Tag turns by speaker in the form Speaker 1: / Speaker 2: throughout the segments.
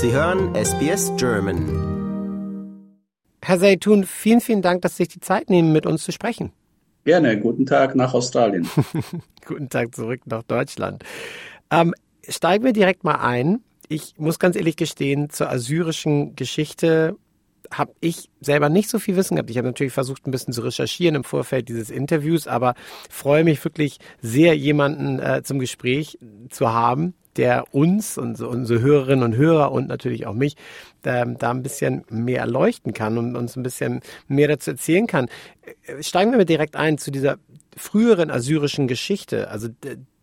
Speaker 1: Sie hören SBS German.
Speaker 2: Herr Seitun, vielen, vielen Dank, dass Sie sich die Zeit nehmen, mit uns zu sprechen.
Speaker 3: Gerne. Guten Tag nach Australien.
Speaker 2: Guten Tag zurück nach Deutschland. Ähm, steigen wir direkt mal ein. Ich muss ganz ehrlich gestehen, zur assyrischen Geschichte habe ich selber nicht so viel Wissen gehabt. Ich habe natürlich versucht, ein bisschen zu recherchieren im Vorfeld dieses Interviews, aber freue mich wirklich sehr, jemanden äh, zum Gespräch zu haben, der uns und unsere Hörerinnen und Hörer und natürlich auch mich ähm, da ein bisschen mehr erleuchten kann und uns ein bisschen mehr dazu erzählen kann. Äh, steigen wir mal direkt ein zu dieser früheren assyrischen Geschichte. Also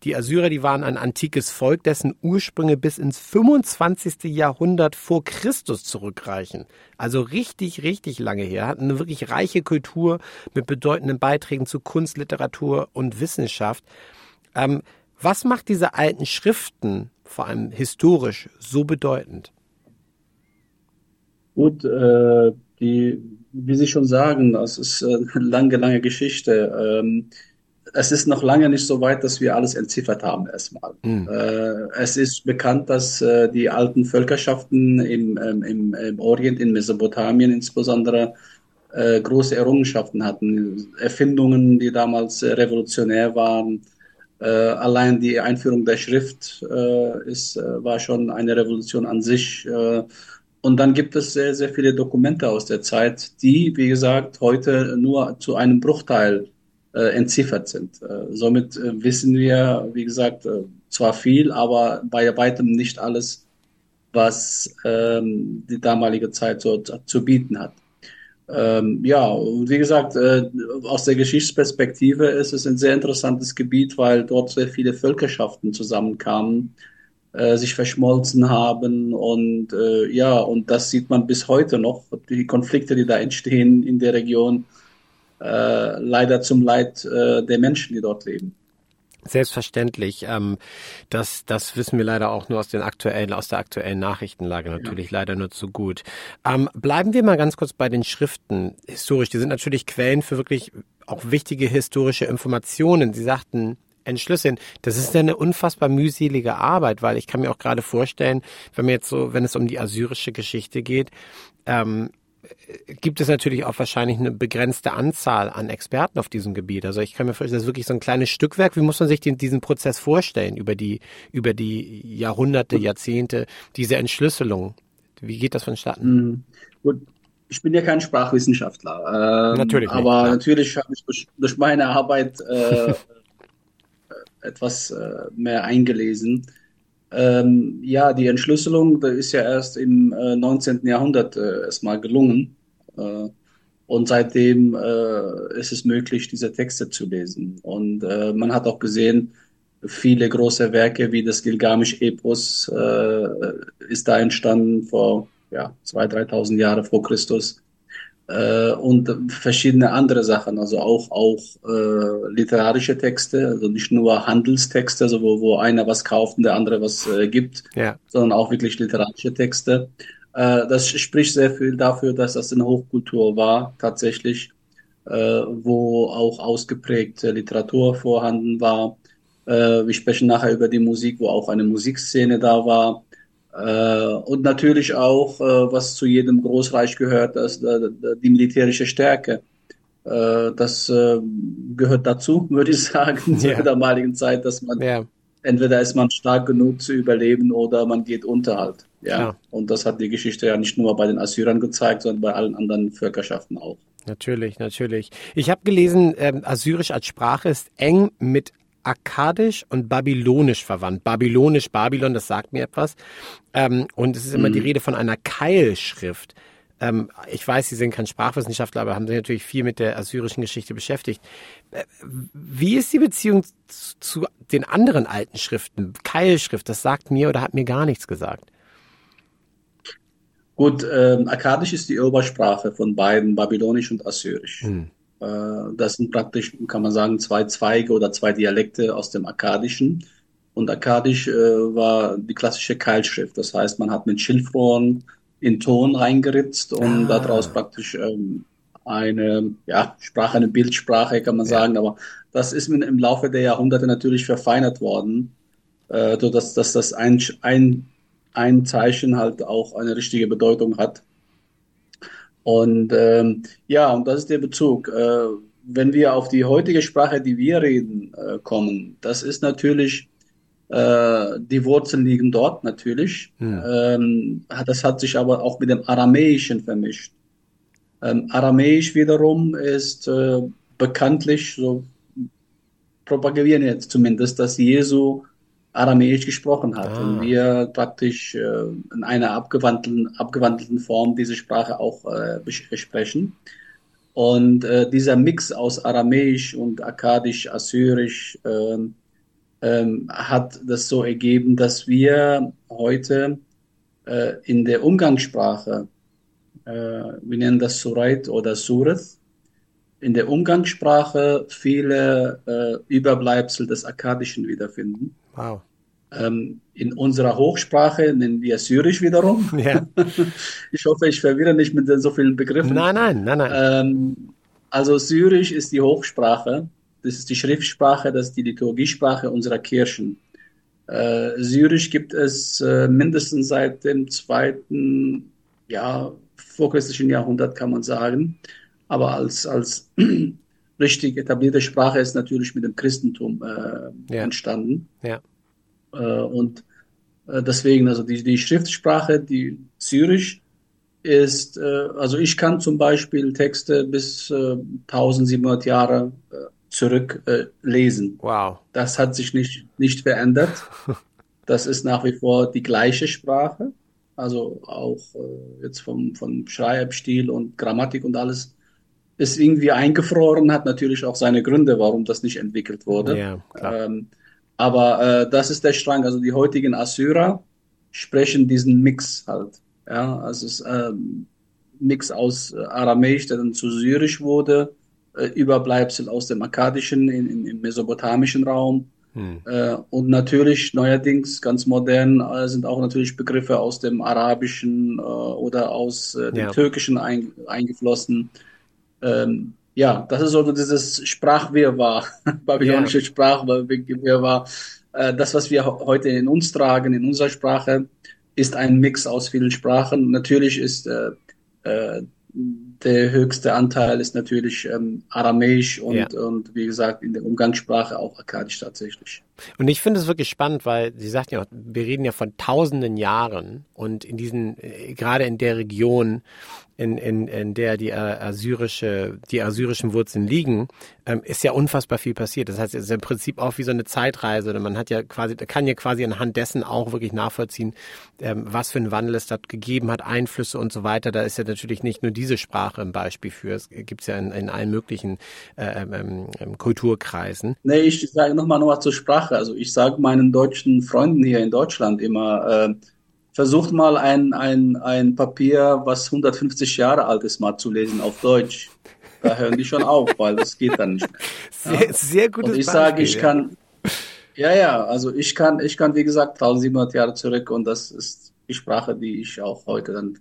Speaker 2: die Assyrer, die waren ein antikes Volk, dessen Ursprünge bis ins 25. Jahrhundert vor Christus zurückreichen. Also richtig, richtig lange her. Hatten eine wirklich reiche Kultur mit bedeutenden Beiträgen zu Kunst, Literatur und Wissenschaft. Ähm, was macht diese alten Schriften, vor allem historisch, so bedeutend?
Speaker 3: Gut, äh, die, wie Sie schon sagen, das ist äh, eine lange, lange Geschichte. Ähm, es ist noch lange nicht so weit, dass wir alles entziffert haben erstmal. Mhm. Äh, es ist bekannt, dass äh, die alten Völkerschaften im, ähm, im, im Orient, in Mesopotamien insbesondere, äh, große Errungenschaften hatten. Erfindungen, die damals revolutionär waren, äh, allein die Einführung der Schrift äh, ist, äh, war schon eine Revolution an sich. Äh, und dann gibt es sehr, sehr viele Dokumente aus der Zeit, die, wie gesagt, heute nur zu einem Bruchteil äh, entziffert sind. Äh, somit wissen wir, wie gesagt, zwar viel, aber bei weitem nicht alles, was ähm, die damalige Zeit so zu bieten hat. Ähm, ja, wie gesagt, äh, aus der Geschichtsperspektive ist es ein sehr interessantes Gebiet, weil dort sehr viele Völkerschaften zusammenkamen, äh, sich verschmolzen haben und äh, ja, und das sieht man bis heute noch, die Konflikte, die da entstehen in der Region, äh, leider zum Leid äh, der Menschen, die dort leben.
Speaker 2: Selbstverständlich. Ähm, das, das wissen wir leider auch nur aus den aktuellen, aus der aktuellen Nachrichtenlage natürlich ja. leider nur zu gut. Ähm, bleiben wir mal ganz kurz bei den Schriften historisch. Die sind natürlich Quellen für wirklich auch wichtige historische Informationen. Sie sagten, entschlüsseln. Das ist eine unfassbar mühselige Arbeit, weil ich kann mir auch gerade vorstellen, wenn mir jetzt so, wenn es um die assyrische Geschichte geht, ähm, gibt es natürlich auch wahrscheinlich eine begrenzte Anzahl an Experten auf diesem Gebiet. Also ich kann mir vorstellen, das ist wirklich so ein kleines Stückwerk. Wie muss man sich den, diesen Prozess vorstellen über die, über die Jahrhunderte, Jahrzehnte, diese Entschlüsselung? Wie geht das vonstatten?
Speaker 3: Mhm. Gut. Ich bin ja kein Sprachwissenschaftler. Ähm, natürlich. Nicht, aber klar. natürlich habe ich durch, durch, meine Arbeit äh, etwas äh, mehr eingelesen. Ähm, ja, die Entschlüsselung da ist ja erst im äh, 19. Jahrhundert äh, erstmal gelungen. Äh, und seitdem äh, ist es möglich, diese Texte zu lesen. Und äh, man hat auch gesehen, viele große Werke wie das Gilgamesch-Epos äh, ist da entstanden vor ja, 2.000, 3.000 Jahre vor Christus äh, und verschiedene andere Sachen, also auch auch äh, literarische Texte, also nicht nur Handelstexte, also wo, wo einer was kauft und der andere was äh, gibt, ja. sondern auch wirklich literarische Texte. Äh, das spricht sehr viel dafür, dass das eine Hochkultur war, tatsächlich, äh, wo auch ausgeprägte Literatur vorhanden war. Äh, wir sprechen nachher über die Musik, wo auch eine Musikszene da war äh, und natürlich auch, äh, was zu jedem Großreich gehört, das, äh, die militärische Stärke. das gehört dazu, würde ich sagen, ja. zu der damaligen Zeit, dass man ja. entweder ist man stark genug zu überleben oder man geht unter halt. Ja. ja. Und das hat die Geschichte ja nicht nur bei den Assyrern gezeigt, sondern bei allen anderen Völkerschaften auch.
Speaker 2: Natürlich, natürlich. Ich habe gelesen, ähm, Assyrisch als Sprache ist eng mit akkadisch und babylonisch verwandt. Babylonisch, Babylon, das sagt mir etwas. Ähm, und es ist immer mhm. die Rede von einer Keilschrift. Ähm, ich weiß, Sie sind kein Sprachwissenschaftler, aber haben sich natürlich viel mit der assyrischen Geschichte beschäftigt. Äh, wie ist die Beziehung zu, zu den anderen alten Schriften? Keilschrift, das sagt mir oder hat mir gar nichts gesagt.
Speaker 3: Gut, ähm, Akkadisch ist die Obersprache von beiden, Babylonisch und Assyrisch. Hm. Äh, das sind praktisch, kann man sagen, zwei Zweige oder zwei Dialekte aus dem Akkadischen. Und Akkadisch äh, war die klassische Keilschrift. Das heißt, man hat mit Schilfrohren in Ton reingeritzt und ah. daraus praktisch ähm, eine ja, Sprache, eine Bildsprache, kann man ja. sagen. Aber das ist im Laufe der Jahrhunderte natürlich verfeinert worden, äh, so dass, dass das ein, ein ein Zeichen halt auch eine richtige Bedeutung hat. Und ähm, ja, und das ist der Bezug. Äh, wenn wir auf die heutige Sprache, die wir reden, äh, kommen, das ist natürlich, äh, die Wurzeln liegen dort natürlich. Hm. Ähm, das hat sich aber auch mit dem Aramäischen vermischt. Ähm, Aramäisch wiederum ist äh, bekanntlich, so propagieren jetzt zumindest, dass Jesu Aramäisch gesprochen hat ah. und wir praktisch äh, in einer abgewandelten, abgewandelten Form diese Sprache auch äh, sprechen. Und äh, dieser Mix aus Aramäisch und Akkadisch, Assyrisch äh, ähm, hat das so ergeben, dass wir heute äh, in der Umgangssprache, äh, wir nennen das Surait oder Sureth, in der Umgangssprache viele äh, Überbleibsel des Akkadischen wiederfinden. Wow. Ähm, in unserer Hochsprache nennen wir Syrisch wiederum. Ja. Ich hoffe, ich verwirre nicht mit so vielen Begriffen.
Speaker 2: Nein, nein, nein, nein.
Speaker 3: Ähm, also Syrisch ist die Hochsprache, das ist die Schriftsprache, das ist die Liturgiesprache unserer Kirchen. Äh, Syrisch gibt es äh, mindestens seit dem zweiten, ja, vorchristlichen Jahrhundert, kann man sagen. Aber als, als richtig etablierte Sprache ist natürlich mit dem Christentum äh, ja. entstanden. Ja. Äh, und äh, deswegen, also die, die Schriftsprache, die Syrisch, ist, äh, also ich kann zum Beispiel Texte bis 1700 Jahre zurück lesen. Wow. Das hat sich nicht, nicht verändert. Das ist nach wie vor die gleiche Sprache. Also auch jetzt vom, vom Schreibstil und Grammatik und alles ist irgendwie eingefroren, hat natürlich auch seine Gründe, warum das nicht entwickelt wurde. Ja. Ähm, aber äh, das ist der Strang. Also die heutigen Assyrer sprechen diesen Mix halt. Ja, also es ist äh, Mix aus äh, Aramäisch, der dann zu Syrisch wurde, äh, Überbleibsel aus dem Akkadischen in, in, im mesopotamischen Raum. Hm. Äh, und natürlich neuerdings ganz modern äh, sind auch natürlich Begriffe aus dem Arabischen äh, oder aus äh, dem ja. Türkischen ein, eingeflossen. Ähm, ja, das ist so dieses Sprachwirrwarr, babylonische ja. Sprachwirrwarr. Äh, das, was wir heute in uns tragen, in unserer Sprache, ist ein Mix aus vielen Sprachen. Natürlich ist äh, äh, der höchste Anteil ist natürlich ähm, Aramäisch und, ja. und wie gesagt in der Umgangssprache auch Akkadisch tatsächlich.
Speaker 2: Und ich finde es wirklich spannend, weil Sie sagten ja, wir reden ja von tausenden Jahren und in diesen, äh, gerade in der Region, in, in, in der die äh, assyrische, die assyrischen Wurzeln liegen, ähm, ist ja unfassbar viel passiert. Das heißt, es ist im Prinzip auch wie so eine Zeitreise. Man hat ja quasi, kann ja quasi anhand dessen auch wirklich nachvollziehen, ähm, was für einen Wandel es dort gegeben hat, Einflüsse und so weiter. Da ist ja natürlich nicht nur diese Sprache ein Beispiel für. Es gibt es ja in, in allen möglichen äh, ähm, ähm, Kulturkreisen.
Speaker 3: Nee, ich sage nochmal noch zur Sprache. Also ich sage meinen deutschen Freunden hier in Deutschland immer, äh, versucht mal ein, ein, ein Papier, was 150 Jahre alt ist, mal zu lesen auf Deutsch. Da hören die schon auf, weil das geht dann nicht
Speaker 2: mehr. Sehr, sehr gutes
Speaker 3: Und ich sage, ich kann, ja, ja, also ich kann, ich kann, wie gesagt, 1700 Jahre zurück und das ist die Sprache, die ich auch heute dann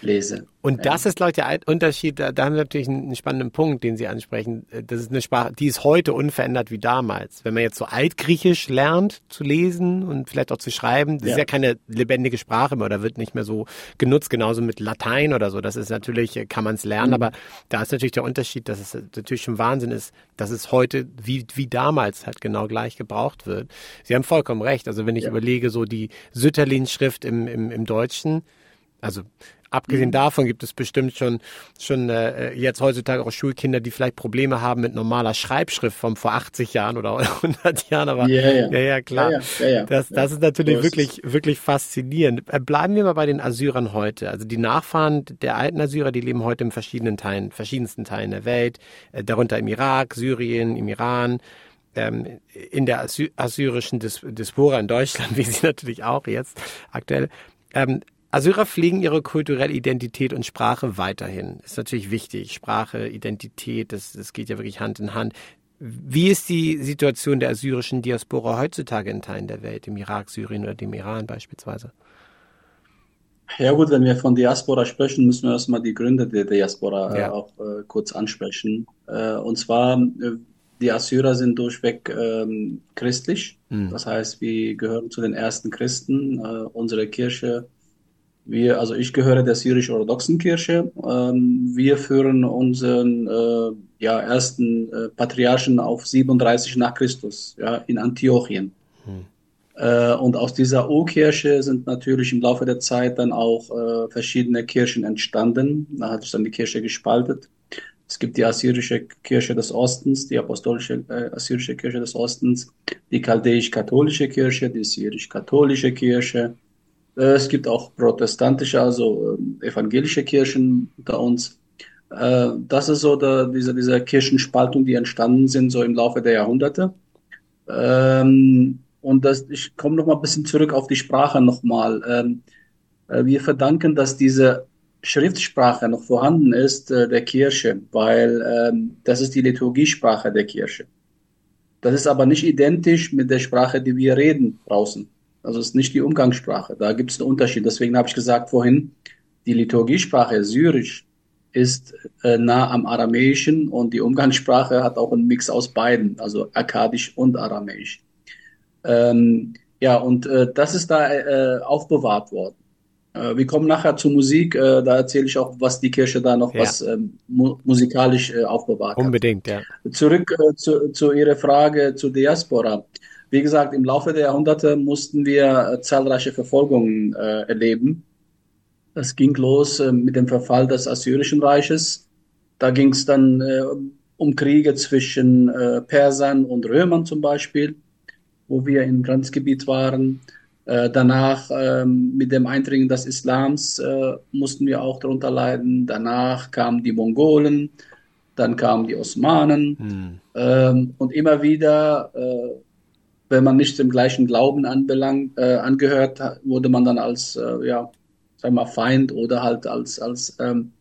Speaker 3: lese.
Speaker 2: Und das ist, glaube ich, der Unterschied. Da, da haben wir natürlich einen spannenden Punkt, den Sie ansprechen. Das ist eine Sprache, die ist heute unverändert wie damals. Wenn man jetzt so Altgriechisch lernt zu lesen und vielleicht auch zu schreiben, das ja. ist ja keine lebendige Sprache mehr oder wird nicht mehr so genutzt, genauso mit Latein oder so. Das ist natürlich, kann man es lernen, mhm. aber da ist natürlich der Unterschied, dass es natürlich schon Wahnsinn ist, dass es heute wie, wie damals halt genau gleich gebraucht wird. Sie haben vollkommen recht. Also wenn ich ja. überlege, so die Sütterlin-Schrift im, im, im Deutschen, also Abgesehen mhm. davon gibt es bestimmt schon, schon äh, jetzt heutzutage auch Schulkinder, die vielleicht Probleme haben mit normaler Schreibschrift von vor 80 Jahren oder 100 Jahren. Aber yeah, yeah. ja, ja, klar. Ja, ja, das, das ist natürlich so wirklich, ist wirklich faszinierend. Äh, bleiben wir mal bei den Assyrern heute. Also die Nachfahren der alten Assyrer, die leben heute in verschiedenen Teilen, verschiedensten Teilen der Welt, äh, darunter im Irak, Syrien, im Iran ähm, in der assyrischen Diaspora in Deutschland, wie sie natürlich auch jetzt aktuell. Assyrer pflegen ihre kulturelle Identität und Sprache weiterhin. Ist natürlich wichtig. Sprache, Identität, das, das geht ja wirklich Hand in Hand. Wie ist die Situation der assyrischen Diaspora heutzutage in Teilen der Welt, im Irak, Syrien oder dem Iran beispielsweise?
Speaker 3: Ja gut, wenn wir von Diaspora sprechen, müssen wir erstmal die Gründe der Diaspora äh, ja. auch äh, kurz ansprechen. Äh, und zwar, äh, die Assyrer sind durchweg ähm, christlich. Mhm. Das heißt, wir gehören zu den ersten Christen. Äh, unsere Kirche, wir, also ich gehöre der syrisch-orthodoxen Kirche. Ähm, wir führen unseren äh, ja, ersten äh, Patriarchen auf 37 nach Christus, ja, in Antiochien. Mhm. Äh, und aus dieser U-Kirche sind natürlich im Laufe der Zeit dann auch äh, verschiedene Kirchen entstanden. Da hat sich dann die Kirche gespaltet. Es gibt die assyrische Kirche des Ostens, die apostolische äh, assyrische Kirche des Ostens, die chaldäisch-katholische Kirche, die syrisch-katholische Kirche. Äh, es gibt auch protestantische, also äh, evangelische Kirchen unter uns. Äh, das ist so der, diese, diese Kirchenspaltung, die entstanden sind, so im Laufe der Jahrhunderte. Ähm, und das, ich komme noch mal ein bisschen zurück auf die Sprache nochmal. Ähm, äh, wir verdanken, dass diese Schriftsprache noch vorhanden ist der Kirche, weil ähm, das ist die Liturgiesprache der Kirche. Das ist aber nicht identisch mit der Sprache, die wir reden draußen. Also es ist nicht die Umgangssprache. Da gibt es einen Unterschied. Deswegen habe ich gesagt vorhin, die Liturgiesprache Syrisch ist äh, nah am Aramäischen und die Umgangssprache hat auch einen Mix aus beiden, also Akkadisch und Aramäisch. Ähm, ja, und äh, das ist da äh, aufbewahrt worden. Äh, wir kommen nachher zur Musik, äh, da erzähle ich auch, was die Kirche da noch ja. was ähm, mu musikalisch äh, aufbewahrt
Speaker 2: Unbedingt, hat.
Speaker 3: ja. Zurück zu, zu Ihrer Frage zur Diaspora. Wie gesagt, im Laufe der Jahrhunderte mussten wir äh, zahlreiche Verfolgungen äh, erleben. Es ging los äh, mit dem Verfall des Assyrischen Reiches. Da ging es dann äh, um Kriege zwischen äh, Persern und Römern zum Beispiel, wo wir im Grenzgebiet waren. Äh, danach ähm, mit dem Eindringen des Islams mussten wir auch darunter leiden. Danach kamen die Mongolen, dann kamen die Osmanen hm. ähm, und immer wieder, äh, wenn man nicht dem gleichen Glauben anbelangt, äh, angehört, wurde man dann als äh, ja, sag mal Feind oder halt als als ähm,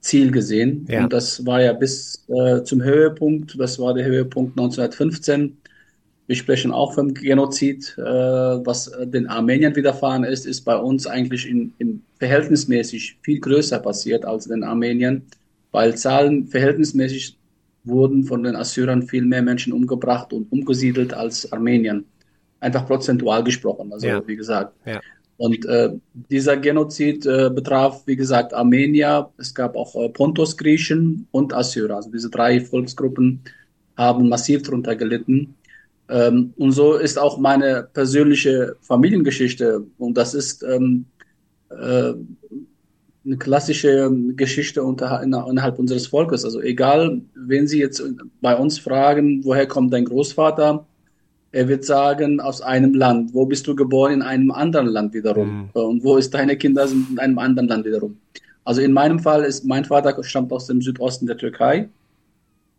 Speaker 3: Ziel gesehen. Ja. Und das war ja bis äh, zum Höhepunkt. Das war der Höhepunkt 1915 wir sprechen auch vom Genozid, äh, was den Armeniern widerfahren ist, ist bei uns eigentlich in, in verhältnismäßig viel größer passiert als den Armeniern, weil Zahlen verhältnismäßig wurden von den Assyrern viel mehr Menschen umgebracht und umgesiedelt als Armeniern. Einfach prozentual gesprochen, also ja. wie gesagt. Ja. Und äh, dieser Genozid äh, betraf, wie gesagt, Armenier, es gab auch äh, Pontos-Griechen und Assyrer. Also diese drei Volksgruppen haben massiv darunter gelitten. Ähm, und so ist auch meine persönliche Familiengeschichte. Und das ist ähm, äh, eine klassische Geschichte unter, innerhalb unseres Volkes. Also egal, wenn Sie jetzt bei uns fragen, woher kommt dein Großvater, er wird sagen, aus einem Land. Wo bist du geboren? In einem anderen Land wiederum. Mhm. Und wo ist deine Kinder? Sind in einem anderen Land wiederum. Also in meinem Fall ist mein Vater stammt aus dem Südosten der Türkei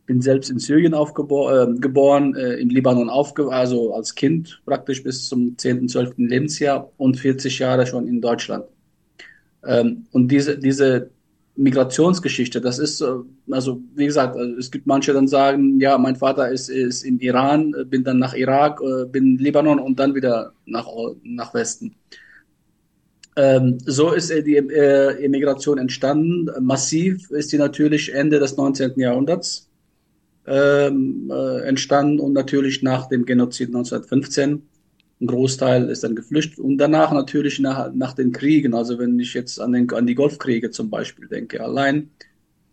Speaker 3: bin selbst in Syrien aufgeboren, äh, geboren, äh, im Libanon aufge also als Kind praktisch bis zum 10., 12. Lebensjahr und 40 Jahre schon in Deutschland. Ähm, und diese, diese Migrationsgeschichte, das ist, äh, also wie gesagt, also es gibt manche, dann sagen, ja, mein Vater ist, ist im Iran, äh, bin dann nach Irak, äh, bin in Libanon und dann wieder nach, nach Westen. Ähm, so ist die äh, Immigration entstanden. Massiv ist die natürlich Ende des 19. Jahrhunderts ähm, äh, entstanden und natürlich nach dem Genozid 1915. Ein Großteil ist dann geflüchtet und danach natürlich nach, nach den Kriegen, also wenn ich jetzt an, den, an die Golfkriege zum Beispiel denke, allein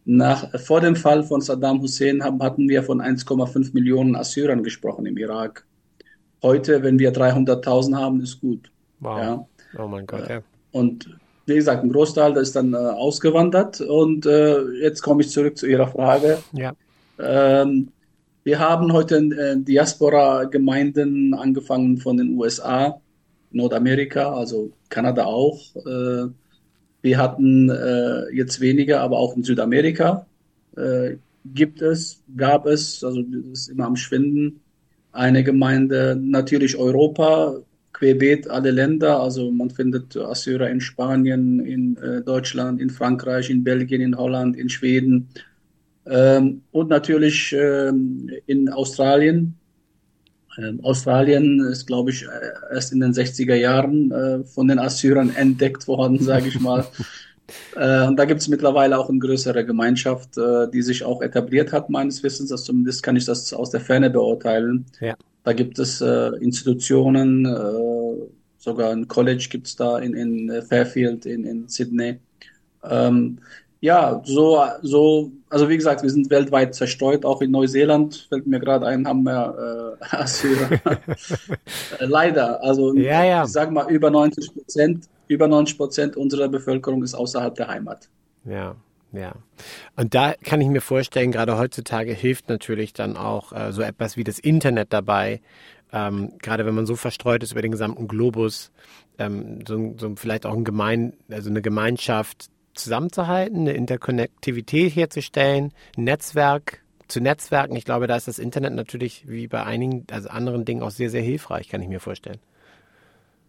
Speaker 3: nach, vor dem Fall von Saddam Hussein haben, hatten wir von 1,5 Millionen Assyrern gesprochen im Irak. Heute, wenn wir 300.000 haben, ist gut.
Speaker 2: Wow. Ja. Oh mein Gott, ja.
Speaker 3: Und wie gesagt, ein Großteil ist dann äh, ausgewandert. Und äh, jetzt komme ich zurück zu Ihrer Frage.
Speaker 2: Ja.
Speaker 3: Ähm, wir haben heute äh, Diaspora-Gemeinden angefangen von den USA, Nordamerika, also Kanada auch. Äh, wir hatten äh, jetzt weniger, aber auch in Südamerika äh, gibt es, gab es, also das ist immer am Schwinden, eine Gemeinde, natürlich Europa, querbeet alle Länder, also man findet Assyrer in Spanien, in äh, Deutschland, in Frankreich, in Belgien, in Holland, in Schweden, ähm, und natürlich ähm, in Australien. Ähm, Australien ist, glaube ich, erst in den 60er Jahren äh, von den Assyrern entdeckt worden, sage ich mal. Äh, und da gibt es mittlerweile auch eine größere Gemeinschaft, äh, die sich auch etabliert hat, meines Wissens. Also zumindest kann ich das aus der Ferne beurteilen. Ja. Da gibt es äh, Institutionen, äh, sogar ein College gibt es da in, in Fairfield, in, in Sydney. Ähm, ja, so, so, also wie gesagt, wir sind weltweit zerstreut, auch in Neuseeland fällt mir gerade ein, haben wir äh, Assyrer. Leider, also ja, ja. ich sag mal, über 90 Prozent, über 90 Prozent unserer Bevölkerung ist außerhalb der Heimat.
Speaker 2: Ja. Ja. Und da kann ich mir vorstellen, gerade heutzutage hilft natürlich dann auch äh, so etwas wie das Internet dabei, ähm, gerade wenn man so verstreut ist über den gesamten Globus, ähm, so, so vielleicht auch ein Gemein, also eine Gemeinschaft zusammenzuhalten, eine Interkonnektivität herzustellen, Netzwerk zu Netzwerken. Ich glaube, da ist das Internet natürlich wie bei einigen, also anderen Dingen auch sehr, sehr hilfreich, kann ich mir vorstellen.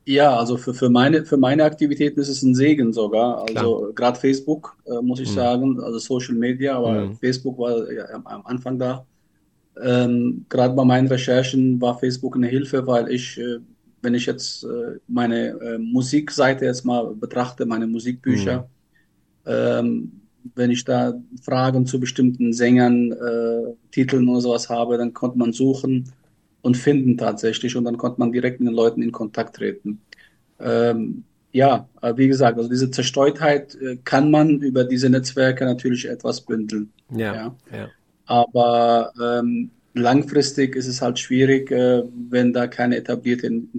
Speaker 3: Ja, also für, für, meine, für meine Aktivitäten ist es ein Segen sogar. Also gerade Facebook, äh, muss ich mhm. sagen, also Social Media, aber mhm. Facebook war ja am Anfang da. Ähm, gerade bei meinen Recherchen war Facebook eine Hilfe, weil ich, äh, wenn ich jetzt äh, meine äh, Musikseite jetzt mal betrachte, meine Musikbücher, mhm ähm, wenn ich da Fragen zu bestimmten Sängern, äh, Titeln oder sowas habe, dann konnte man suchen und finden tatsächlich und dann konnte man direkt mit den Leuten in Kontakt treten. Ähm, ja, wie gesagt, also diese Zerstreutheit äh, kann man über diese Netzwerke natürlich etwas bündeln. Ja. ja. ja. Aber ähm, langfristig ist es halt schwierig, äh, wenn da keine etablierten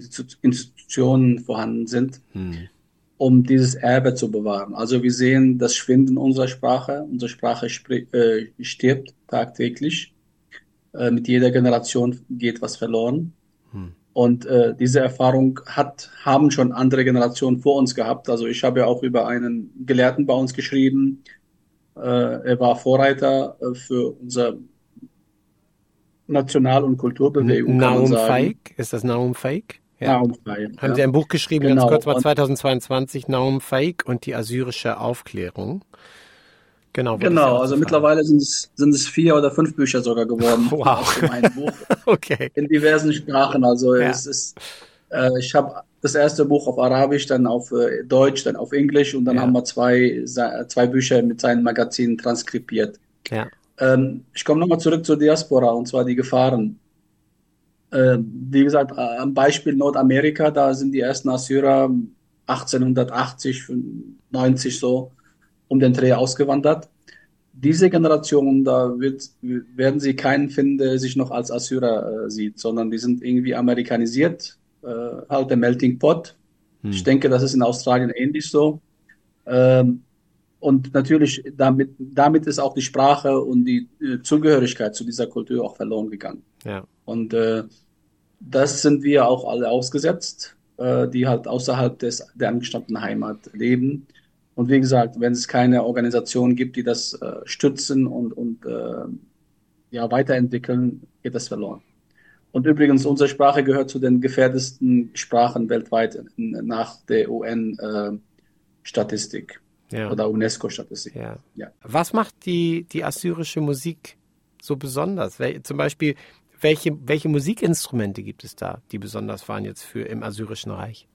Speaker 3: Institutionen vorhanden sind. Hm um dieses Erbe zu bewahren. Also wir sehen das Schwinden unserer Sprache. Unsere Sprache äh, stirbt tagtäglich. Äh, mit jeder Generation geht was verloren. Hm. Und äh, diese Erfahrung hat, haben schon andere Generationen vor uns gehabt. Also ich habe ja auch über einen Gelehrten bei uns geschrieben. Äh, er war Vorreiter äh, für unser National- und Kulturbewegung.
Speaker 2: Naum Fake? Ist das Naum Fake? Ja. Naum Fake. Haben ja. Sie ein Buch geschrieben, genau. ganz kurz mal 2022, Naum Fake und die assyrische Aufklärung.
Speaker 3: Genau, genau also mittlerweile sind es, sind es vier oder fünf Bücher sogar geworden.
Speaker 2: Wow.
Speaker 3: Buch. okay. In diversen Sprachen. Also ja. es ist, äh, ich habe das erste Buch auf Arabisch, dann auf äh, Deutsch, dann auf Englisch und dann ja. haben wir zwei, zwei Bücher mit seinen Magazinen transkribiert. Ja. Ähm, ich komme nochmal zurück zur Diaspora und zwar die Gefahren. Äh, wie gesagt, äh, am Beispiel Nordamerika, da sind die ersten Assyrer 1880, 90 so um den Dreh ausgewandert. Diese Generation, da wird, werden Sie keinen finden, der sich noch als Assyrer äh, sieht, sondern die sind irgendwie amerikanisiert, äh, halt der Melting Pot. Hm. Ich denke, das ist in Australien ähnlich so. Ähm, und natürlich, damit, damit ist auch die Sprache und die äh, Zugehörigkeit zu dieser Kultur auch verloren gegangen. Ja. Und äh, das sind wir auch alle ausgesetzt, äh, die halt außerhalb des, der angestammten Heimat leben. Und wie gesagt, wenn es keine Organisation gibt, die das äh, stützen und, und äh, ja, weiterentwickeln, geht das verloren. Und übrigens, unsere Sprache gehört zu den gefährdesten Sprachen weltweit nach der UN-Statistik äh, ja. oder UNESCO-Statistik.
Speaker 2: Ja. ja. Was macht die, die assyrische Musik so besonders? Weil, zum Beispiel, welche, welche Musikinstrumente gibt es da, die besonders waren jetzt für im Assyrischen Reich?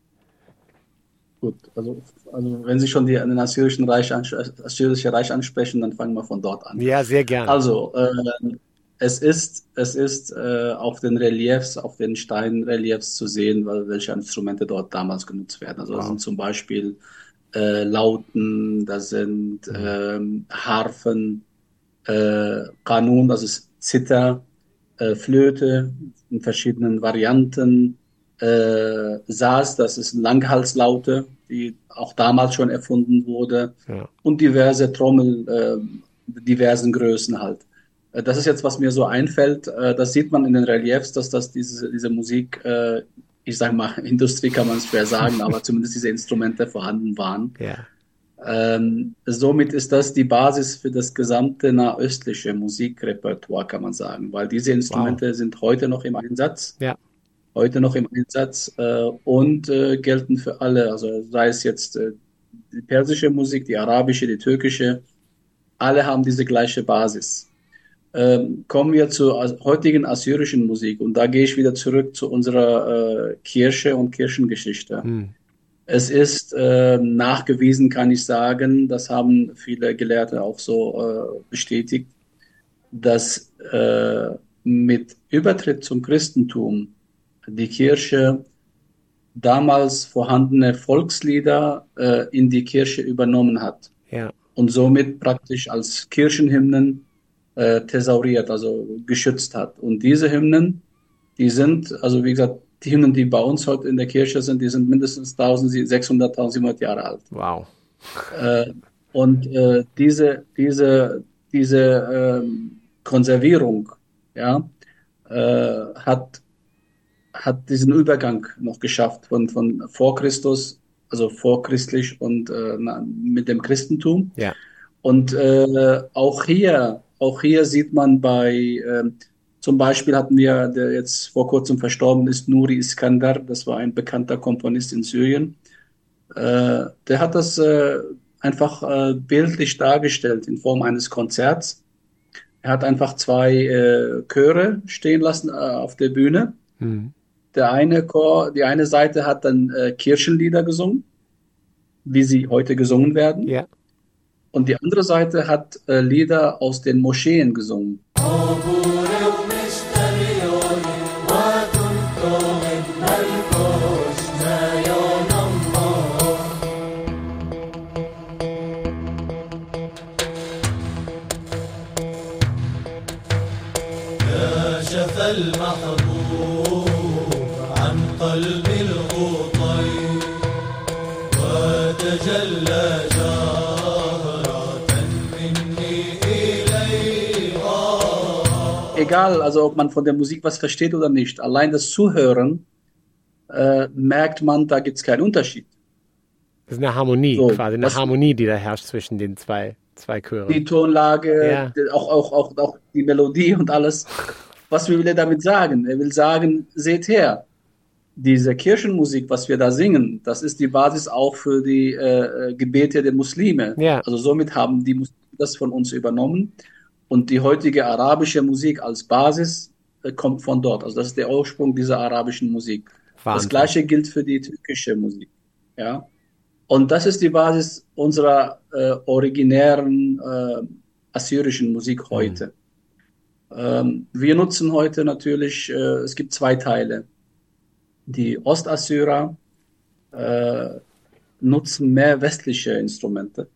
Speaker 3: Gut, also, also wenn Sie schon die, den Assyrischen Reich, Assyrische Reich ansprechen, dann fangen wir von dort an.
Speaker 2: Ja, sehr gerne.
Speaker 3: Also, äh, es ist, es ist äh, auf den Reliefs, auf den Steinreliefs zu sehen, welche Instrumente dort damals genutzt werden. Also, wow. das sind zum Beispiel äh, Lauten, da sind mhm. ähm, Harfen, äh, Kanun, das ist Zither, äh, Flöte in verschiedenen Varianten, äh, Saas, das ist Langhalslaute, die auch damals schon erfunden wurde, ja. und diverse Trommel, äh, diversen Größen halt. Äh, das ist jetzt, was mir so einfällt. Äh, das sieht man in den Reliefs, dass das diese, diese Musik, ich sage mal, Industrie kann man es schwer sagen, aber zumindest diese Instrumente vorhanden waren. Ja. Ähm, somit ist das die Basis für das gesamte nahöstliche Musikrepertoire, kann man sagen, weil diese Instrumente wow. sind heute noch im Einsatz. Ja. Heute noch im Einsatz äh, und äh, gelten für alle, also sei es jetzt äh, die persische Musik, die arabische, die türkische, alle haben diese gleiche Basis. Ähm, kommen wir zur heutigen assyrischen Musik und da gehe ich wieder zurück zu unserer äh, Kirche und Kirchengeschichte. Hm. Es ist äh, nachgewiesen, kann ich sagen, das haben viele Gelehrte auch so äh, bestätigt, dass äh, mit Übertritt zum Christentum die Kirche damals vorhandene Volkslieder äh, in die Kirche übernommen hat. Ja. Und somit praktisch als Kirchenhymnen äh, thesauriert, also geschützt hat. Und diese Hymnen, die sind, also wie gesagt, Hymnen, die bei uns heute in der Kirche sind, die sind mindestens 1600, 1700 Jahre alt.
Speaker 2: Wow.
Speaker 3: Äh, und äh, diese, diese, diese ähm, Konservierung ja, äh, hat hat diesen Übergang noch geschafft von, von vor Christus, also vorchristlich und äh, mit dem Christentum.
Speaker 2: Ja.
Speaker 3: Und äh, auch hier, auch hier sieht man bei, äh, zum Beispiel hatten wir, der jetzt vor kurzem verstorben ist, Nuri Iskandar, das war ein bekannter Komponist in Syrien. Äh, der hat das äh, einfach äh, bildlich dargestellt in Form eines Konzerts. Er hat einfach zwei äh, Chöre stehen lassen äh, auf der Bühne. Mhm. Der eine Chor, die eine Seite hat dann äh, Kirchenlieder gesungen, wie sie heute gesungen werden.
Speaker 2: Ja.
Speaker 3: Und die andere Seite hat äh, Lieder aus den Moscheen gesungen. Egal, also ob man von der Musik was versteht oder nicht, allein das Zuhören äh, merkt man, da gibt es keinen Unterschied.
Speaker 2: Das ist eine Harmonie, so, quasi eine Harmonie, die da herrscht zwischen den zwei, zwei Chören.
Speaker 3: Die Tonlage, ja. auch, auch, auch, auch die Melodie und alles. Was will er damit sagen? Er will sagen, seht her, diese Kirchenmusik, was wir da singen, das ist die Basis auch für die äh, äh Gebete der Muslime.
Speaker 2: Ja.
Speaker 3: Also somit haben die Muslime das von uns übernommen. Und die heutige arabische Musik als Basis äh, kommt von dort. Also das ist der Ursprung dieser arabischen Musik. Wahnsinn. Das gleiche gilt für die türkische Musik. Ja. Und das ist die Basis unserer äh, originären äh, assyrischen Musik mhm. heute. Mhm. Ähm, wir nutzen heute natürlich, äh, es gibt zwei Teile. Die Ostassyrer äh, nutzen mehr westliche Instrumente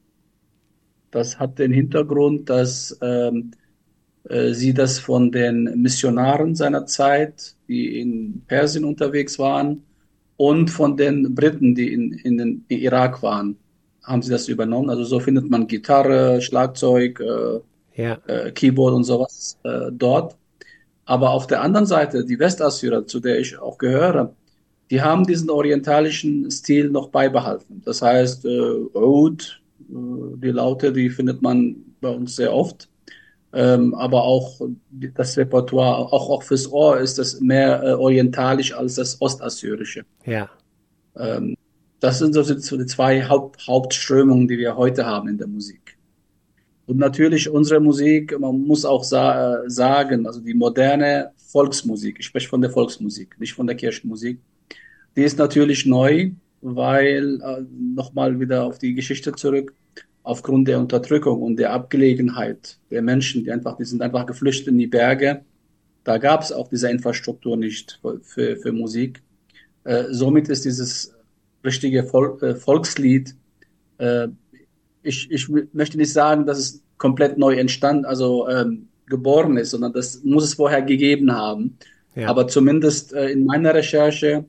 Speaker 3: das hat den Hintergrund, dass ähm, äh, sie das von den Missionaren seiner Zeit, die in Persien unterwegs waren, und von den Briten, die in, in den in Irak waren, haben sie das übernommen. Also so findet man Gitarre, Schlagzeug, äh, ja. äh, Keyboard und sowas äh, dort. Aber auf der anderen Seite, die Westassyrer, zu der ich auch gehöre, die haben diesen orientalischen Stil noch beibehalten. Das heißt, äh, Oud, äh, die Laute, die findet man bei uns sehr oft. Ähm, aber auch das Repertoire, auch, auch fürs Ohr ist das mehr äh, orientalisch als das Ostassyrische.
Speaker 2: Ja.
Speaker 3: Ähm, das sind so die zwei Haupt, Hauptströmungen, die wir heute haben in der Musik. Und natürlich unsere Musik, man muss auch sa äh, sagen, also die moderne Volksmusik, ich spreche von der Volksmusik, nicht von der Kirchenmusik, die ist natürlich neu, weil äh, nochmal wieder auf die Geschichte zurück, aufgrund der Unterdrückung und der Abgelegenheit der Menschen, die einfach, die sind einfach geflüchtet in die Berge. Da gab es auch diese Infrastruktur nicht für, für, für Musik. Äh, somit ist dieses richtige Vol äh, Volkslied, äh, ich, ich möchte nicht sagen, dass es komplett neu entstanden, also ähm, geboren ist, sondern das muss es vorher gegeben haben. Ja. Aber zumindest äh, in meiner Recherche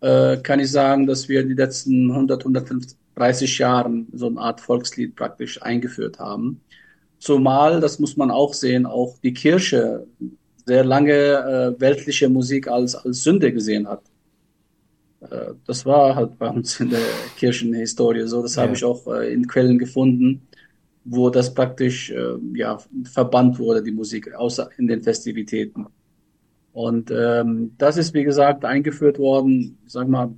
Speaker 3: äh, kann ich sagen, dass wir die letzten 100, 130 Jahren so eine Art Volkslied praktisch eingeführt haben. Zumal, das muss man auch sehen, auch die Kirche sehr lange äh, weltliche Musik als, als Sünde gesehen hat. Äh, das war halt bei uns in der Kirchenhistorie so. Das ja. habe ich auch äh, in Quellen gefunden, wo das praktisch äh, ja, verbannt wurde, die Musik, außer in den Festivitäten. Und ähm, das ist, wie gesagt, eingeführt worden, sag mal,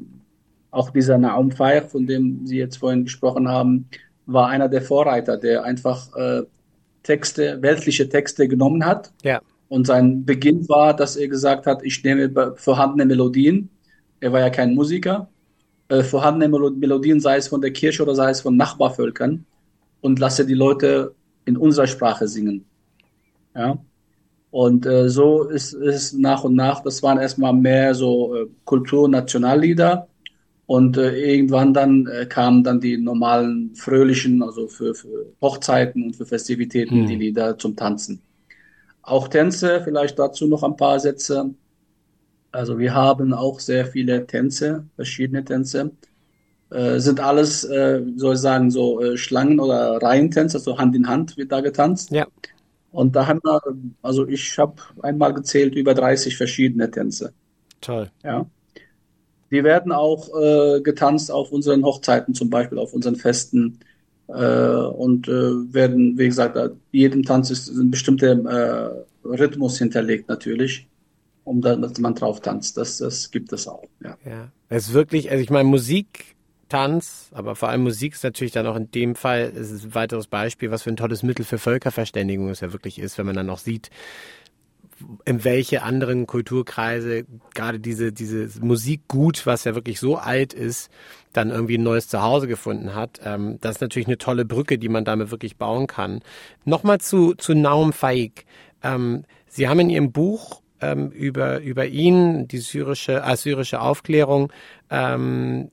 Speaker 3: auch dieser Naum Feir, von dem Sie jetzt vorhin gesprochen haben, war einer der Vorreiter, der einfach äh, Texte, weltliche Texte genommen hat.
Speaker 2: Ja.
Speaker 3: Und sein Beginn war, dass er gesagt hat, ich nehme vorhandene Melodien. Er war ja kein Musiker. äh, vorhandene Melodien, sei es von der Kirche oder sei es von Nachbarvölkern, und lasse die Leute in unserer Sprache singen. Ja. Und äh, so ist es nach und nach, das waren erstmal mehr so äh, Kultur-Nationallieder und äh, irgendwann dann äh, kamen dann die normalen fröhlichen, also für, für Hochzeiten und für Festivitäten hm. die Lieder zum Tanzen. Auch Tänze, vielleicht dazu noch ein paar Sätze. Also wir haben auch sehr viele Tänze, verschiedene Tänze. Äh, sind alles, äh, soll ich sagen, so äh, Schlangen- oder Reihentänze, also Hand in Hand wird da getanzt.
Speaker 2: Ja.
Speaker 3: Und da haben wir, also ich habe einmal gezählt, über 30 verschiedene Tänze.
Speaker 2: Toll.
Speaker 3: Ja. Die werden auch äh, getanzt auf unseren Hochzeiten, zum Beispiel auf unseren Festen. Äh, und äh, werden, wie gesagt, jedem Tanz ist ein bestimmter Rhythmus hinterlegt natürlich, um da, dass man drauf tanzt. Das, das gibt es auch. Ja.
Speaker 2: ja. Es ist wirklich, also ich meine, Musik Tanz, aber vor allem Musik ist natürlich dann auch in dem Fall ein weiteres Beispiel, was für ein tolles Mittel für Völkerverständigung es ja wirklich ist, wenn man dann auch sieht, in welche anderen Kulturkreise gerade diese, dieses Musikgut, was ja wirklich so alt ist, dann irgendwie ein neues Zuhause gefunden hat. Ähm, das ist natürlich eine tolle Brücke, die man damit wirklich bauen kann. Nochmal zu, zu Naum Faik. Ähm, Sie haben in Ihrem Buch ähm, über, über ihn, die syrische, assyrische Aufklärung, ähm,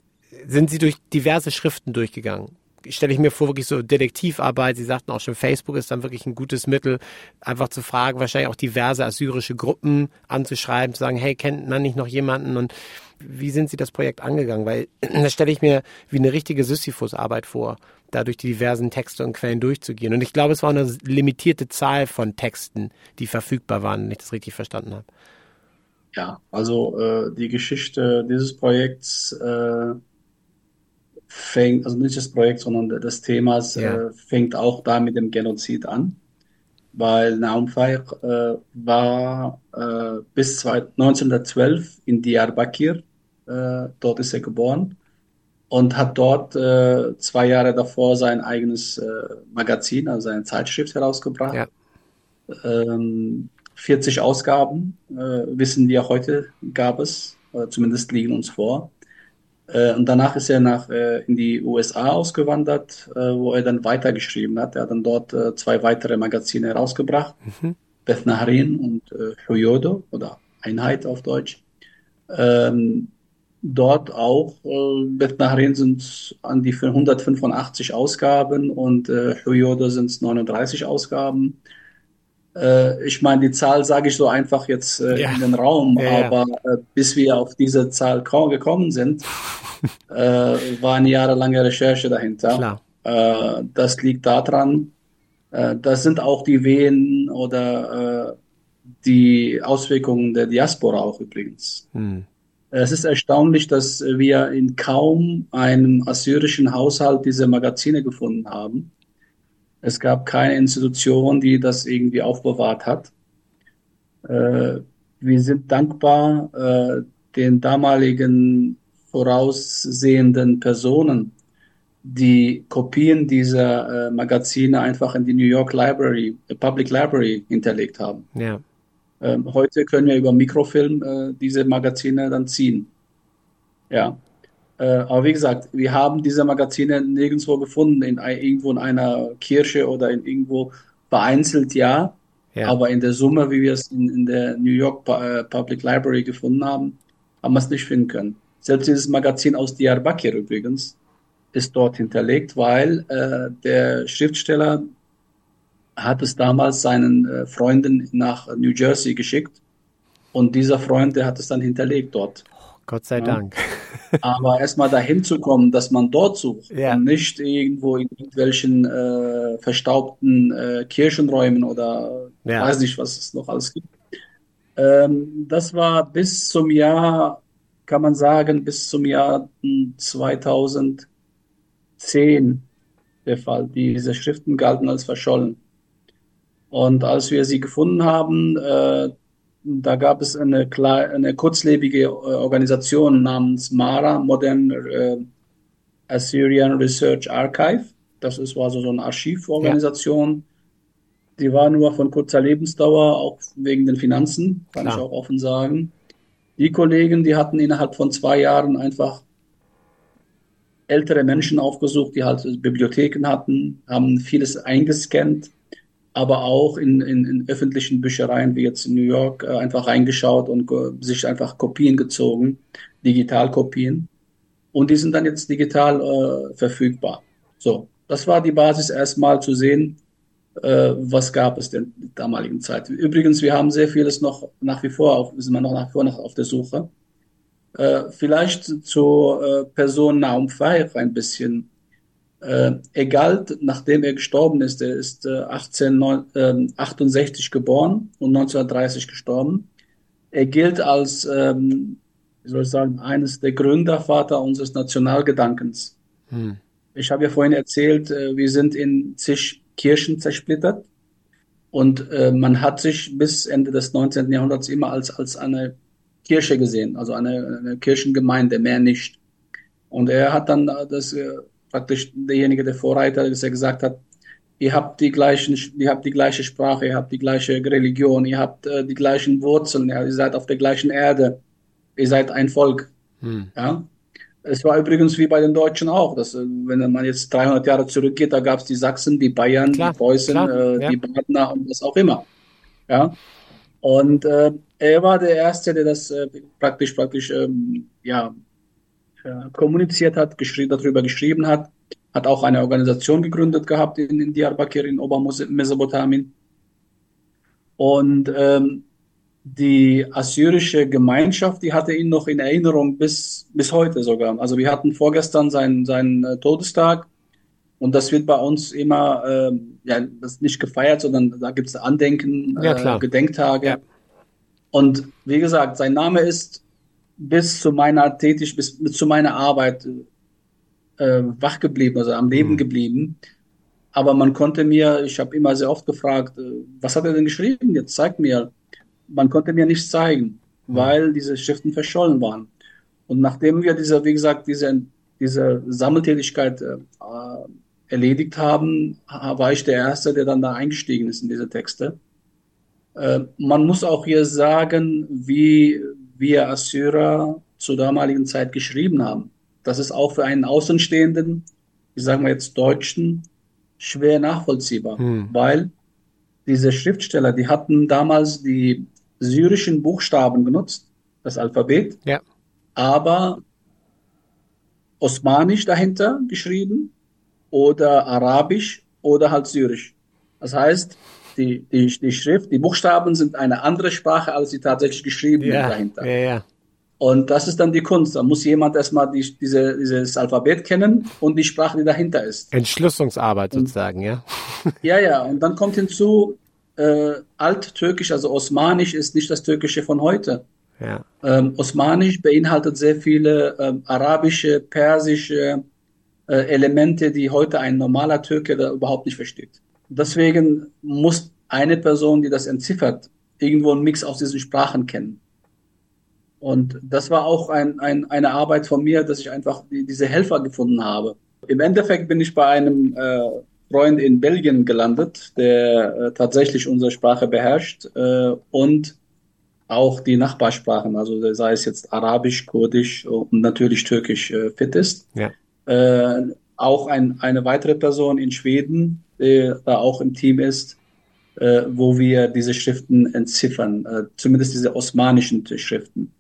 Speaker 2: sind Sie durch diverse Schriften durchgegangen. Stelle ich mir vor, wirklich so Detektivarbeit. Sie sagten auch schon, Facebook ist dann wirklich ein gutes Mittel, einfach zu fragen, wahrscheinlich auch diverse assyrische Gruppen anzuschreiben, zu sagen, hey, kennt man nicht noch jemanden und wie sind Sie das Projekt angegangen? Weil das stelle ich mir wie eine richtige Sisyphus-Arbeit vor, da durch die diversen Texte und Quellen durchzugehen. Und ich glaube, es war eine limitierte Zahl von Texten, die verfügbar waren, wenn ich das richtig verstanden habe.
Speaker 3: Ja, also äh, die Geschichte dieses Projekts äh, fängt, also nicht das Projekt, sondern des Themas ja. äh, fängt auch da mit dem Genozid an, weil Naum Faik äh, war äh, bis 1912 in Diyarbakir, äh, dort ist er geboren und hat dort äh, zwei Jahre davor sein eigenes äh, Magazin, also seine Zeitschrift herausgebracht. Ja. Ähm, 40 Ausgaben, wissen wir heute, gab es, zumindest liegen uns vor. Äh, und danach ist er nach, äh, in die USA ausgewandert, äh, wo er dann weitergeschrieben hat. Er hat dann dort äh, zwei weitere Magazine herausgebracht. Mhm. Beth Nahrin und äh, Huyodo oder Einheit auf Deutsch. Ähm, dort auch, äh, Beth Nahrin sind an die 185 Ausgaben und äh, Huyodo sind es 39 Ausgaben. Äh, ich meine, die Zahl sage ich so einfach jetzt äh, ja. in den Raum, ja, aber äh, bis wir auf diese Zahl gekommen sind, äh, war eine jahrelange Recherche dahinter. Äh, das liegt daran, das sind auch die Wehen oder die Auswirkungen der Diaspora auch übrigens. Hm. Es ist erstaunlich, dass wir in kaum einem assyrischen Haushalt diese Magazine gefunden haben. Es gab keine Institution, die das irgendwie aufbewahrt hat. Äh, wir sind dankbar äh, den damaligen voraussehenden Personen, die Kopien dieser äh, Magazine einfach in die New York Library, äh, Public Library hinterlegt haben. Ja. Ähm, heute können wir über Mikrofilm äh, diese Magazine dann ziehen. Ja. Äh, aber wie gesagt, wir haben diese Magazine nirgendwo gefunden, in, irgendwo in einer Kirche oder in irgendwo vereinzelt, ja. ja. Aber in der Summe, wie wir es in, in der New York äh, Public Library gefunden haben, haben wir es nicht finden können. Selbst dieses Magazin aus Diyarbakir übrigens ist dort hinterlegt, weil äh, der Schriftsteller hat es damals seinen äh, Freunden nach New Jersey geschickt und dieser Freund, der hat es dann hinterlegt dort.
Speaker 2: Gott sei ja. Dank.
Speaker 3: Aber erstmal dahin zu kommen, dass man dort sucht ja. und nicht irgendwo in irgendwelchen äh, verstaubten äh, Kirchenräumen oder ja. weiß nicht, was es noch alles gibt. Ähm, das war bis zum Jahr, kann man sagen, bis zum Jahr 2010 der Fall. Diese Schriften galten als verschollen. Und als wir sie gefunden haben, äh, da gab es eine, eine kurzlebige äh, Organisation namens MARA, Modern äh, Assyrian Research Archive. Das ist, war so, so eine Archivorganisation. Ja. Die war nur von kurzer Lebensdauer, auch wegen den Finanzen, kann Klar. ich auch offen sagen. Die Kollegen, die hatten innerhalb von zwei Jahren einfach ältere Menschen aufgesucht, die halt Bibliotheken hatten, haben vieles eingescannt, aber auch in, in, in öffentlichen Büchereien wie jetzt in New York äh, einfach reingeschaut und sich einfach Kopien gezogen, Digitalkopien. Und die sind dann jetzt digital äh, verfügbar. So, das war die Basis erstmal zu sehen, äh, was gab es denn in der damaligen Zeit. Übrigens, wir haben sehr vieles noch nach wie vor, auf, sind wir noch nach wie vor noch auf der Suche. Äh, vielleicht zur äh, Person Naum Fair ein bisschen. Äh, er galt, nachdem er gestorben ist, er ist äh, 1868 äh, geboren und 1930 gestorben. Er gilt als, ähm, wie soll ich sagen, eines der Gründervater unseres Nationalgedankens. Hm. Ich habe ja vorhin erzählt, äh, wir sind in zig Kirchen zersplittert und äh, man hat sich bis Ende des 19. Jahrhunderts immer als, als eine Kirche gesehen, also eine, eine Kirchengemeinde, mehr nicht. Und er hat dann das äh, praktisch derjenige, der Vorreiter, dass er gesagt hat, ihr habt die gleichen, ihr habt die gleiche Sprache, ihr habt die gleiche Religion, ihr habt äh, die gleichen Wurzeln, ja, ihr seid auf der gleichen Erde, ihr seid ein Volk. Hm. Ja, es war übrigens wie bei den Deutschen auch, dass, äh, wenn man jetzt 300 Jahre zurückgeht, da gab es die Sachsen, die Bayern, klar, die Preußen, äh, ja. die Badner und was auch immer. Ja. Und äh, er war der Erste, der das äh, praktisch, praktisch, ähm, ja, kommuniziert hat, geschri darüber geschrieben hat, hat auch eine Organisation gegründet gehabt in, in Diyarbakir in Obermesopotamien. Und ähm, die assyrische Gemeinschaft, die hatte ihn noch in Erinnerung bis, bis heute sogar. Also wir hatten vorgestern seinen, seinen äh, Todestag und das wird bei uns immer, äh, ja, das ist nicht gefeiert, sondern da gibt es Andenken, ja, äh, Gedenktage. Ja. Und wie gesagt, sein Name ist bis zu meiner Tätig, bis, bis zu meiner Arbeit äh, wach geblieben, also am Leben mhm. geblieben. Aber man konnte mir, ich habe immer sehr oft gefragt, äh, was hat er denn geschrieben? Jetzt zeigt mir man konnte mir nichts zeigen, mhm. weil diese Schriften verschollen waren. Und nachdem wir diese, wie gesagt, diese, diese Sammeltätigkeit äh, erledigt haben, war ich der Erste, der dann da eingestiegen ist in diese Texte. Äh, man muss auch hier sagen, wie wir Assyrer zur damaligen Zeit geschrieben haben. Das ist auch für einen Außenstehenden, ich sage mal jetzt Deutschen, schwer nachvollziehbar, hm. weil diese Schriftsteller, die hatten damals die syrischen Buchstaben genutzt, das Alphabet, ja. aber osmanisch dahinter geschrieben oder arabisch oder halt syrisch. Das heißt, die, die, die Schrift, die Buchstaben sind eine andere Sprache, als sie tatsächlich geschrieben ja, dahinter. Ja, ja. Und das ist dann die Kunst. Da muss jemand erstmal die, diese, dieses Alphabet kennen und die Sprache, die dahinter ist.
Speaker 2: Entschlüsselungsarbeit sozusagen, ja?
Speaker 3: Ja, ja. Und dann kommt hinzu, äh, Alttürkisch, also Osmanisch, ist nicht das Türkische von heute. Ja. Ähm, Osmanisch beinhaltet sehr viele ähm, arabische, persische äh, Elemente, die heute ein normaler Türke da überhaupt nicht versteht. Deswegen muss eine Person, die das entziffert, irgendwo einen Mix aus diesen Sprachen kennen. Und das war auch ein, ein, eine Arbeit von mir, dass ich einfach die, diese Helfer gefunden habe. Im Endeffekt bin ich bei einem äh, Freund in Belgien gelandet, der äh, tatsächlich unsere Sprache beherrscht äh, und auch die Nachbarsprachen, also sei es jetzt Arabisch, Kurdisch und natürlich Türkisch äh, fit ist. Ja. Äh, auch ein, eine weitere Person in Schweden, die da auch im Team ist, äh, wo wir diese Schriften entziffern, äh, zumindest diese osmanischen Schriften.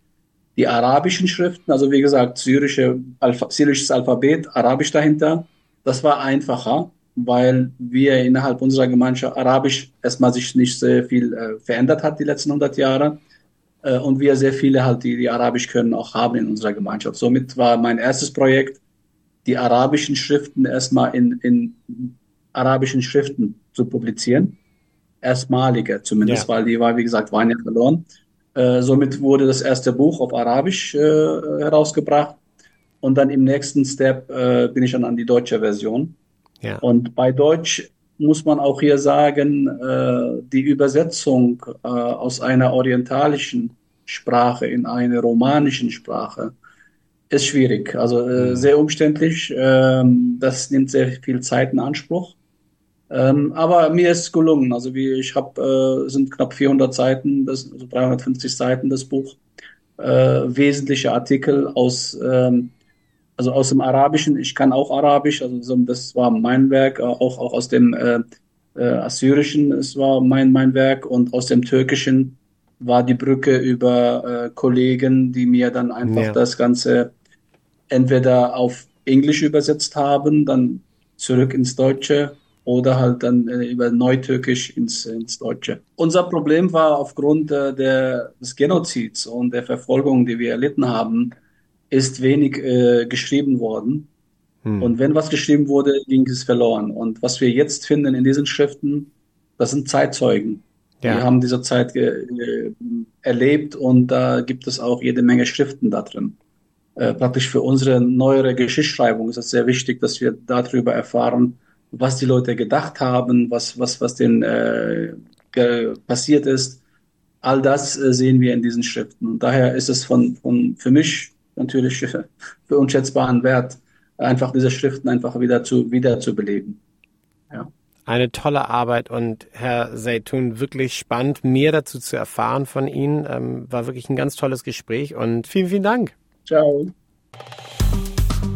Speaker 3: Die arabischen Schriften, also wie gesagt, syrische, Alpha, syrisches Alphabet, Arabisch dahinter, das war einfacher weil wir innerhalb unserer Gemeinschaft Arabisch erstmal sich nicht sehr viel äh, verändert hat die letzten 100 Jahre äh, und wir sehr viele halt, die, die Arabisch können, auch haben in unserer Gemeinschaft. Somit war mein erstes Projekt, die arabischen Schriften erstmal in, in arabischen Schriften zu publizieren. Erstmalige zumindest, ja. weil die war, wie gesagt, waren ja verloren. Äh, somit wurde das erste Buch auf Arabisch äh, herausgebracht und dann im nächsten Step äh, bin ich dann an die deutsche Version ja. Und bei Deutsch muss man auch hier sagen, äh, die Übersetzung äh, aus einer orientalischen Sprache in eine romanische Sprache ist schwierig, also äh, mhm. sehr umständlich. Ähm, das nimmt sehr viel Zeit in Anspruch. Ähm, aber mir ist es gelungen. Also wie ich habe, äh, sind knapp 400 Seiten, das, also 350 Seiten das Buch, äh, wesentliche Artikel aus ähm, also aus dem Arabischen, ich kann auch Arabisch, also das war mein Werk, auch, auch aus dem äh, äh, Assyrischen, es war mein, mein Werk. Und aus dem Türkischen war die Brücke über äh, Kollegen, die mir dann einfach ja. das Ganze entweder auf Englisch übersetzt haben, dann zurück ins Deutsche oder halt dann äh, über Neutürkisch ins, ins Deutsche. Unser Problem war aufgrund äh, der, des Genozids und der Verfolgung, die wir erlitten haben, ist wenig äh, geschrieben worden. Hm. Und wenn was geschrieben wurde, ging es verloren. Und was wir jetzt finden in diesen Schriften, das sind Zeitzeugen. Ja. Die haben diese Zeit erlebt und da gibt es auch jede Menge Schriften da drin. Äh, praktisch für unsere neuere Geschichtsschreibung ist es sehr wichtig, dass wir darüber erfahren, was die Leute gedacht haben, was, was, was denen äh, passiert ist. All das äh, sehen wir in diesen Schriften. Und daher ist es von, von für mich natürlich für unschätzbaren Wert, einfach diese Schriften einfach wieder zu, wieder zu beleben.
Speaker 2: Ja. Eine tolle Arbeit und Herr Seitun, wirklich spannend, mehr dazu zu erfahren von Ihnen. Ähm, war wirklich ein ganz tolles Gespräch und vielen, vielen Dank.
Speaker 3: Ciao.